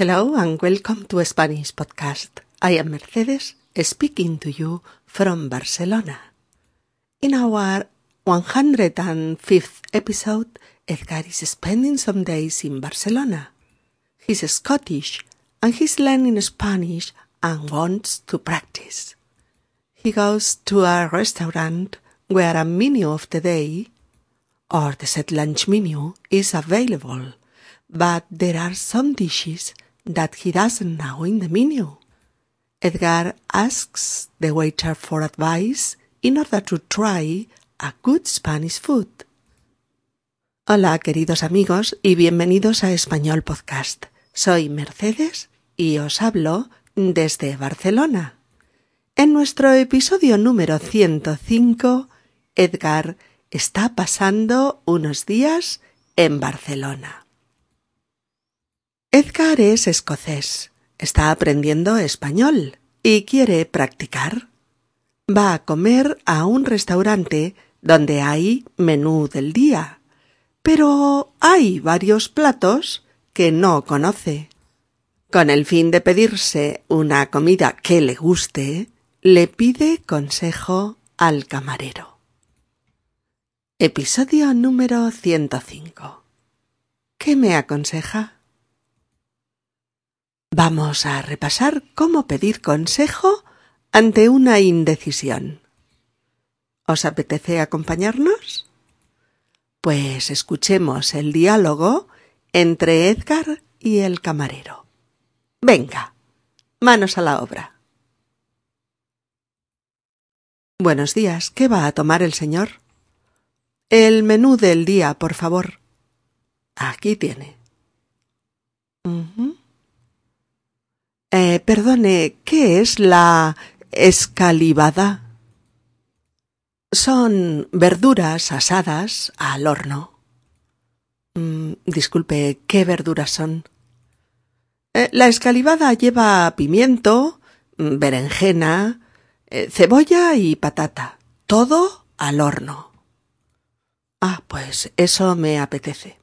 Hello and welcome to Spanish Podcast. I am Mercedes speaking to you from Barcelona. In our 105th episode, Edgar is spending some days in Barcelona. He's Scottish and he's learning Spanish and wants to practice. He goes to a restaurant where a menu of the day or the set lunch menu is available, but there are some dishes that he doesn't know in the menu. Edgar asks the waiter for advice in order to try a good Spanish food. Hola, queridos amigos, y bienvenidos a Español Podcast. Soy Mercedes y os hablo desde Barcelona. En nuestro episodio número 105, Edgar está pasando unos días en Barcelona. Edgar es escocés, está aprendiendo español y quiere practicar. Va a comer a un restaurante donde hay menú del día, pero hay varios platos que no conoce. Con el fin de pedirse una comida que le guste, le pide consejo al camarero. Episodio número 105. ¿Qué me aconseja? Vamos a repasar cómo pedir consejo ante una indecisión. ¿Os apetece acompañarnos? Pues escuchemos el diálogo entre Edgar y el camarero. Venga, manos a la obra. Buenos días. ¿Qué va a tomar el señor? El menú del día, por favor. Aquí tiene. Eh, perdone, ¿qué es la escalivada? Son verduras asadas al horno. Mm, disculpe, ¿qué verduras son? Eh, la escalivada lleva pimiento, mm, berenjena, eh, cebolla y patata. Todo al horno. Ah, pues eso me apetece.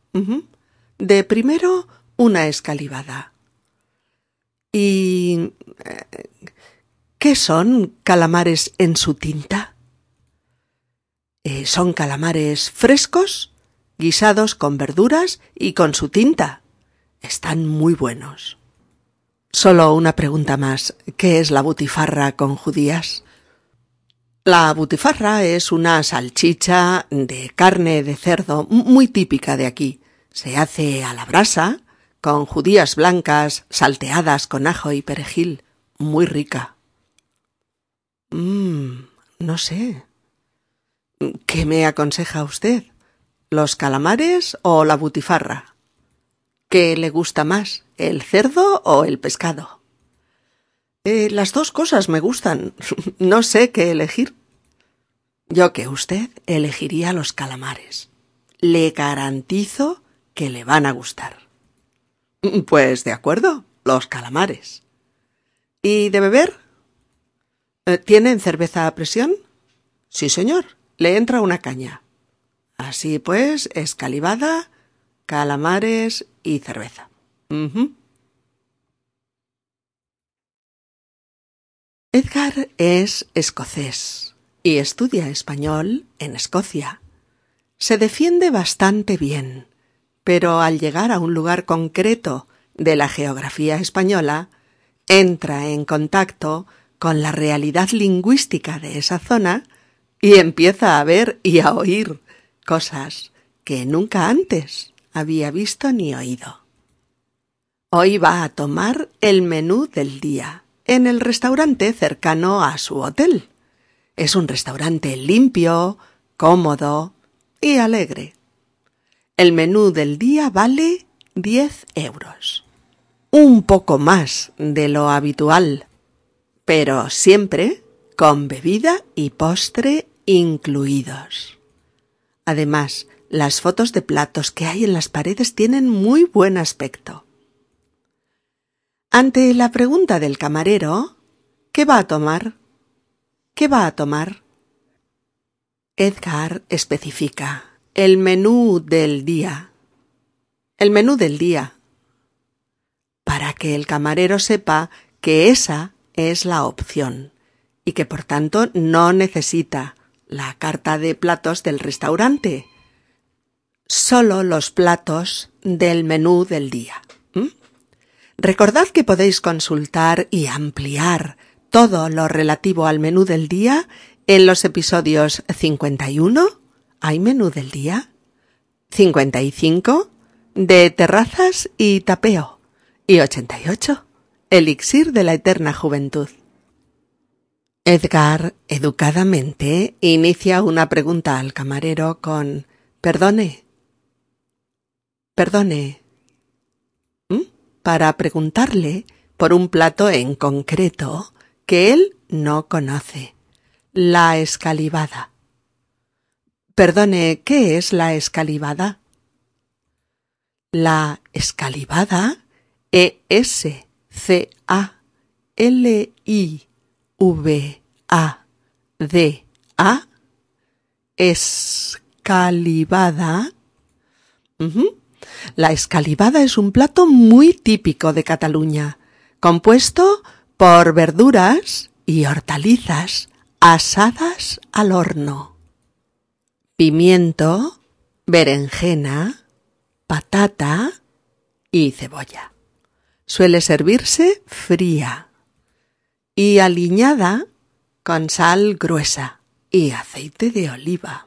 De primero, una escalivada. ¿Y eh, qué son calamares en su tinta? Eh, son calamares frescos, guisados con verduras y con su tinta. Están muy buenos. Solo una pregunta más. ¿Qué es la butifarra con judías? La butifarra es una salchicha de carne de cerdo muy típica de aquí. Se hace a la brasa, con judías blancas salteadas con ajo y perejil. Muy rica. Mmm, no sé. ¿Qué me aconseja usted? ¿Los calamares o la butifarra? ¿Qué le gusta más, el cerdo o el pescado? Eh, las dos cosas me gustan. no sé qué elegir. Yo que usted elegiría los calamares. Le garantizo que le van a gustar. Pues de acuerdo, los calamares. ¿Y de beber? Eh, ¿Tienen cerveza a presión? Sí, señor. Le entra una caña. Así pues, escalivada, calamares y cerveza. Edgar es escocés y estudia español en Escocia. Se defiende bastante bien, pero al llegar a un lugar concreto de la geografía española, entra en contacto con la realidad lingüística de esa zona y empieza a ver y a oír cosas que nunca antes había visto ni oído. Hoy va a tomar el menú del día en el restaurante cercano a su hotel. Es un restaurante limpio, cómodo y alegre. El menú del día vale diez euros. Un poco más de lo habitual, pero siempre con bebida y postre incluidos. Además, las fotos de platos que hay en las paredes tienen muy buen aspecto. Ante la pregunta del camarero, ¿qué va a tomar? ¿Qué va a tomar? Edgar especifica el menú del día. El menú del día. ¿Para que el camarero sepa que esa es la opción y que por tanto no necesita la carta de platos del restaurante, solo los platos del menú del día. Recordad que podéis consultar y ampliar todo lo relativo al menú del día en los episodios 51, ¿hay menú del día? 55, de terrazas y tapeo, y 88, elixir de la eterna juventud. Edgar, educadamente, inicia una pregunta al camarero con Perdone. Perdone. ¿Mm? Para preguntarle por un plato en concreto que él no conoce. La escalivada. Perdone, ¿qué es la escalivada? La escalivada, E-S-C-A-L-I V A D A escalivada. La escalivada es un plato muy típico de Cataluña, compuesto por verduras y hortalizas asadas al horno. Pimiento, berenjena, patata y cebolla. Suele servirse fría y aliñada con sal gruesa y aceite de oliva.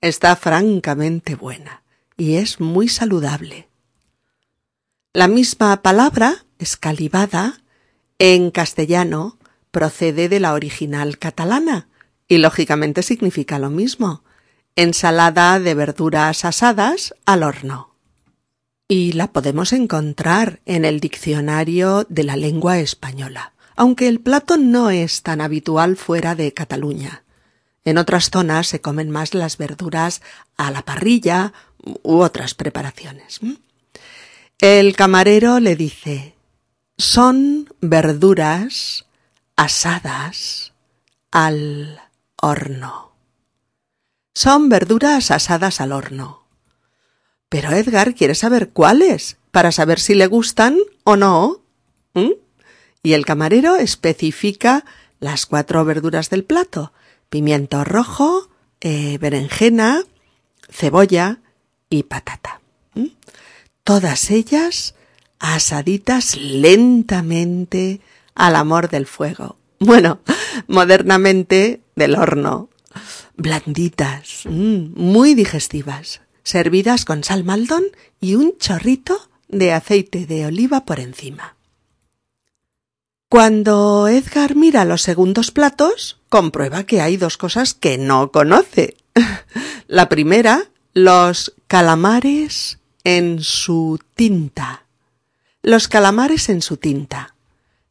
Está francamente buena y es muy saludable. La misma palabra, escalivada, en castellano procede de la original catalana y lógicamente significa lo mismo, ensalada de verduras asadas al horno y la podemos encontrar en el diccionario de la lengua española, aunque el plato no es tan habitual fuera de Cataluña. En otras zonas se comen más las verduras a la parrilla u otras preparaciones. El camarero le dice son verduras asadas al horno. Son verduras asadas al horno. Pero Edgar quiere saber cuáles, para saber si le gustan o no. Y el camarero especifica las cuatro verduras del plato. Pimiento rojo, eh, berenjena, cebolla y patata. Todas ellas asaditas lentamente al amor del fuego. Bueno, modernamente del horno. Blanditas, mm, muy digestivas servidas con sal maldón y un chorrito de aceite de oliva por encima. Cuando Edgar mira los segundos platos, comprueba que hay dos cosas que no conoce. La primera, los calamares en su tinta. Los calamares en su tinta.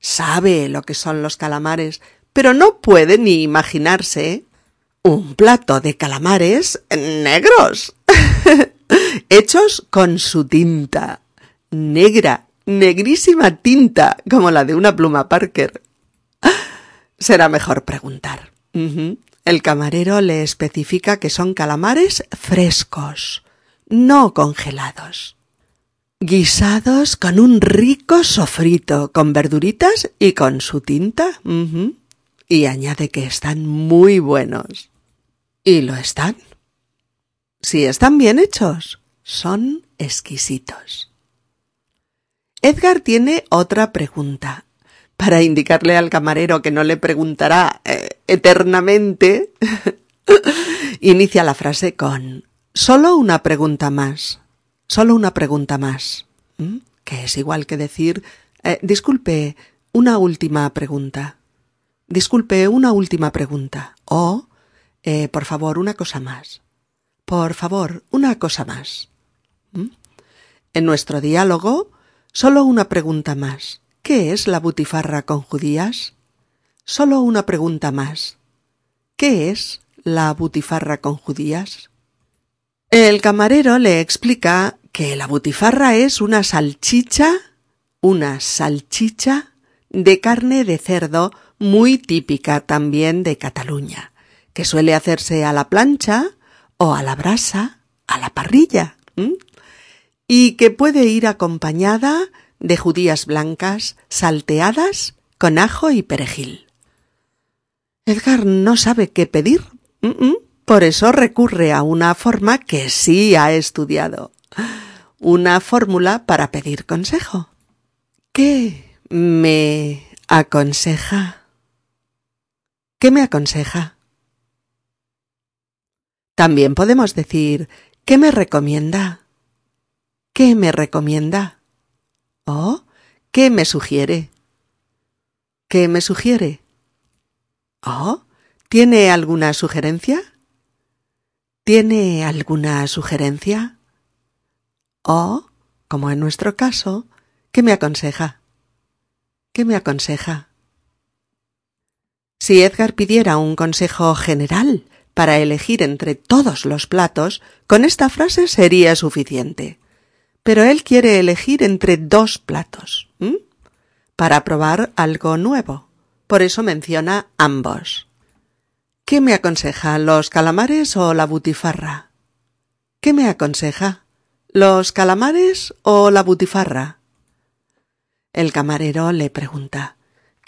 Sabe lo que son los calamares, pero no puede ni imaginarse un plato de calamares negros, hechos con su tinta, negra, negrísima tinta, como la de una pluma Parker. Será mejor preguntar. El camarero le especifica que son calamares frescos, no congelados. Guisados con un rico sofrito, con verduritas y con su tinta y añade que están muy buenos. Y lo están. Si están bien hechos, son exquisitos. Edgar tiene otra pregunta. Para indicarle al camarero que no le preguntará eh, eternamente, inicia la frase con solo una pregunta más. Solo una pregunta más. Que es igual que decir eh, disculpe, una última pregunta. Disculpe, una última pregunta. O, eh, por favor, una cosa más. Por favor, una cosa más. ¿Mm? En nuestro diálogo, solo una pregunta más. ¿Qué es la butifarra con judías? Solo una pregunta más. ¿Qué es la butifarra con judías? El camarero le explica que la butifarra es una salchicha, una salchicha de carne de cerdo muy típica también de Cataluña, que suele hacerse a la plancha o a la brasa, a la parrilla, y que puede ir acompañada de judías blancas salteadas con ajo y perejil. Edgar no sabe qué pedir. Por eso recurre a una forma que sí ha estudiado. Una fórmula para pedir consejo. ¿Qué me aconseja? ¿Qué me aconseja? También podemos decir ¿qué me recomienda? ¿Qué me recomienda? ¿O qué me sugiere? ¿Qué me sugiere? ¿Oh? ¿Tiene alguna sugerencia? ¿Tiene alguna sugerencia? ¿O, como en nuestro caso, qué me aconseja? ¿Qué me aconseja? Si Edgar pidiera un consejo general para elegir entre todos los platos, con esta frase sería suficiente. Pero él quiere elegir entre dos platos, para probar algo nuevo. Por eso menciona ambos. ¿Qué me aconseja, los calamares o la butifarra? ¿Qué me aconseja? ¿Los calamares o la butifarra? El camarero le pregunta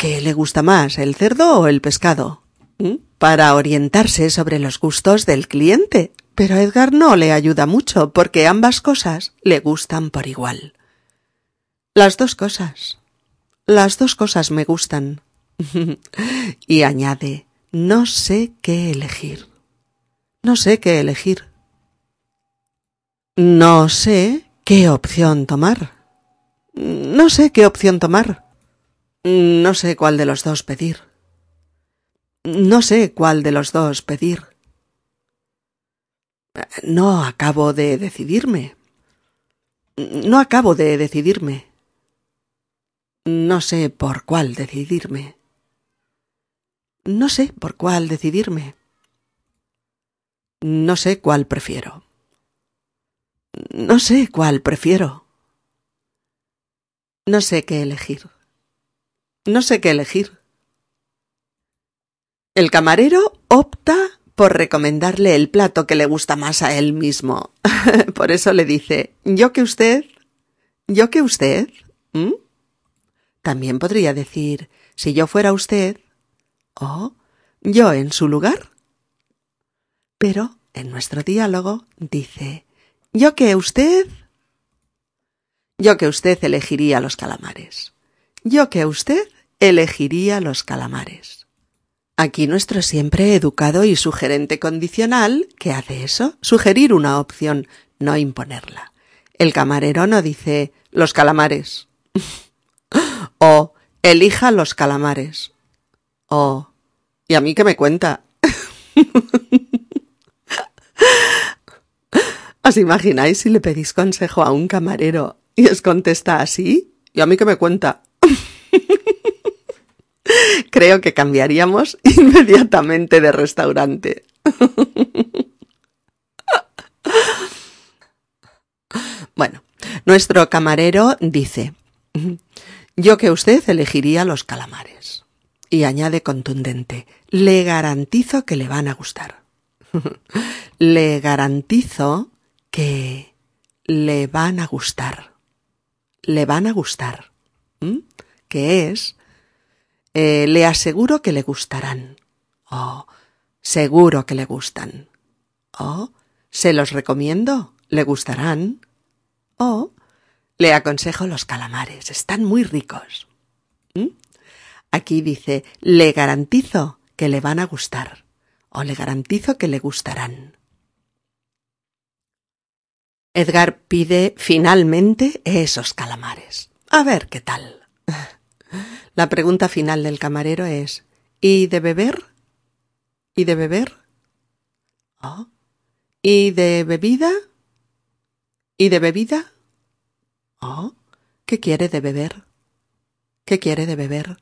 ¿Qué le gusta más, el cerdo o el pescado? ¿Mm? Para orientarse sobre los gustos del cliente. Pero Edgar no le ayuda mucho porque ambas cosas le gustan por igual. Las dos cosas. Las dos cosas me gustan. y añade No sé qué elegir. No sé qué elegir. No sé qué opción tomar. No sé qué opción tomar. No sé cuál de los dos pedir. No sé cuál de los dos pedir. No acabo de decidirme. No acabo de decidirme. No sé por cuál decidirme. No sé por cuál decidirme. No sé cuál prefiero. No sé cuál prefiero. No sé qué elegir. No sé qué elegir. El camarero opta por recomendarle el plato que le gusta más a él mismo. por eso le dice, yo que usted, yo que usted. También podría decir, si yo fuera usted, ¿O yo en su lugar? Pero en nuestro diálogo dice yo que usted. Yo que usted elegiría los calamares. Yo que usted elegiría los calamares. Aquí nuestro siempre educado y sugerente condicional, que hace eso, sugerir una opción, no imponerla. El camarero no dice los calamares. o elija los calamares. Oh, ¿y a mí qué me cuenta? ¿Os imagináis si le pedís consejo a un camarero y os contesta así? ¿Y a mí qué me cuenta? Creo que cambiaríamos inmediatamente de restaurante. bueno, nuestro camarero dice, yo que usted elegiría los calamares y añade contundente, le garantizo que le van a gustar. le garantizo que le van a gustar. Le van a gustar. Que es, eh, le aseguro que le gustarán. O seguro que le gustan. O se los recomiendo, le gustarán. O le aconsejo los calamares, están muy ricos. ¿Mm? Aquí dice, le garantizo que le van a gustar o le garantizo que le gustarán. Edgar pide finalmente esos calamares. A ver qué tal. La pregunta final del camarero es ¿Y de beber? ¿Y de beber? ¿Oh? ¿Y de bebida? ¿Y de bebida? ¿Oh? ¿Qué quiere de beber? ¿Qué quiere de beber?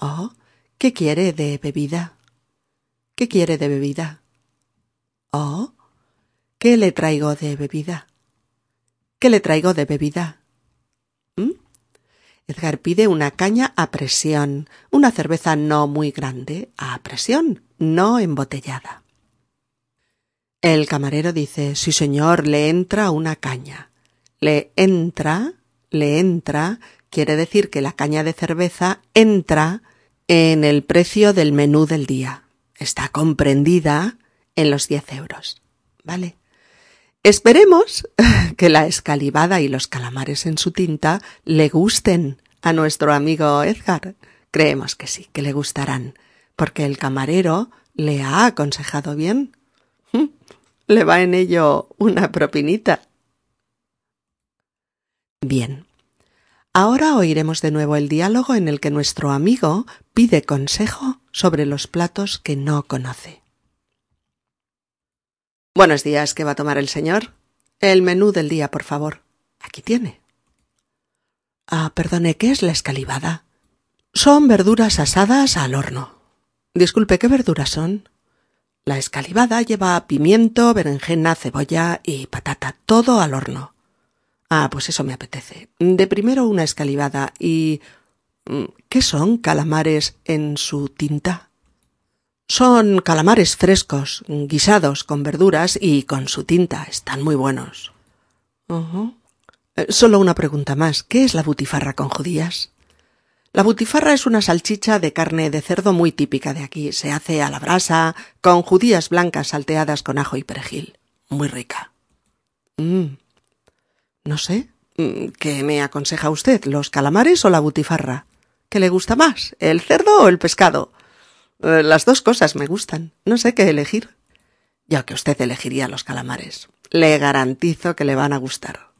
Oh, ¿qué quiere de bebida? ¿Qué quiere de bebida? Oh, ¿qué le traigo de bebida? ¿Qué le traigo de bebida? Edgar pide una caña a presión, una cerveza no muy grande, a presión, no embotellada. El camarero dice, sí señor, le entra una caña. Le entra, le entra quiere decir que la caña de cerveza entra en el precio del menú del día. Está comprendida en los 10 euros. ¿Vale? Esperemos que la escalivada y los calamares en su tinta le gusten a nuestro amigo Edgar. Creemos que sí, que le gustarán, porque el camarero le ha aconsejado bien. Le va en ello una propinita. Bien. Ahora oiremos de nuevo el diálogo en el que nuestro amigo pide consejo sobre los platos que no conoce. Buenos días, ¿qué va a tomar el señor? El menú del día, por favor. Aquí tiene. Ah, perdone, ¿qué es la escalivada? Son verduras asadas al horno. Disculpe, ¿qué verduras son? La escalivada lleva pimiento, berenjena, cebolla y patata, todo al horno. Ah, pues eso me apetece. De primero una escalivada y. Mm, ¿Qué son calamares en su tinta? Son calamares frescos, guisados con verduras y con su tinta. Están muy buenos. Eh, solo una pregunta más. ¿Qué es la butifarra con judías? La butifarra es una salchicha de carne de cerdo muy típica de aquí. Se hace a la brasa, con judías blancas salteadas con ajo y perejil. Muy rica. Mm. No sé. Mm, ¿Qué me aconseja usted? ¿Los calamares o la butifarra? ¿Qué le gusta más? ¿El cerdo o el pescado? Eh, las dos cosas me gustan. No sé qué elegir. Ya que usted elegiría los calamares. Le garantizo que le van a gustar.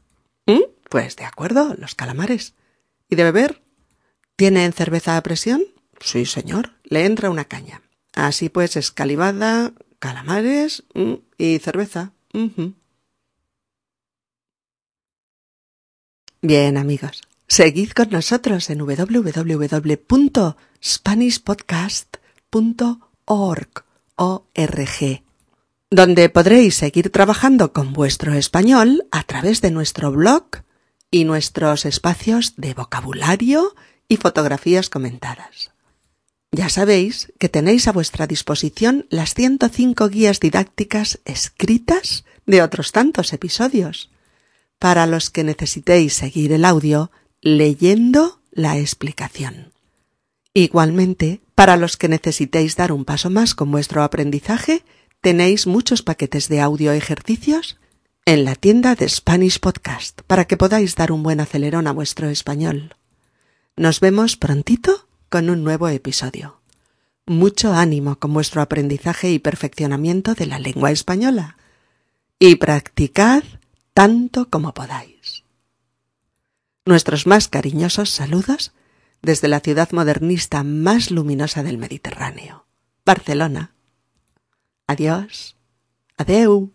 ¿Mm? Pues de acuerdo, los calamares. ¿Y de beber? ¿Tienen cerveza a presión? Sí, señor. Le entra una caña. Así pues, escalivada, calamares y cerveza. Bien, amigos. Seguid con nosotros en www.spanishpodcast.com org, donde podréis seguir trabajando con vuestro español a través de nuestro blog y nuestros espacios de vocabulario y fotografías comentadas. Ya sabéis que tenéis a vuestra disposición las 105 guías didácticas escritas de otros tantos episodios, para los que necesitéis seguir el audio leyendo la explicación. Igualmente, para los que necesitéis dar un paso más con vuestro aprendizaje, tenéis muchos paquetes de audio ejercicios en la tienda de Spanish Podcast para que podáis dar un buen acelerón a vuestro español. Nos vemos prontito con un nuevo episodio. Mucho ánimo con vuestro aprendizaje y perfeccionamiento de la lengua española. Y practicad tanto como podáis. Nuestros más cariñosos saludos desde la ciudad modernista más luminosa del Mediterráneo, Barcelona. Adiós. Adeu.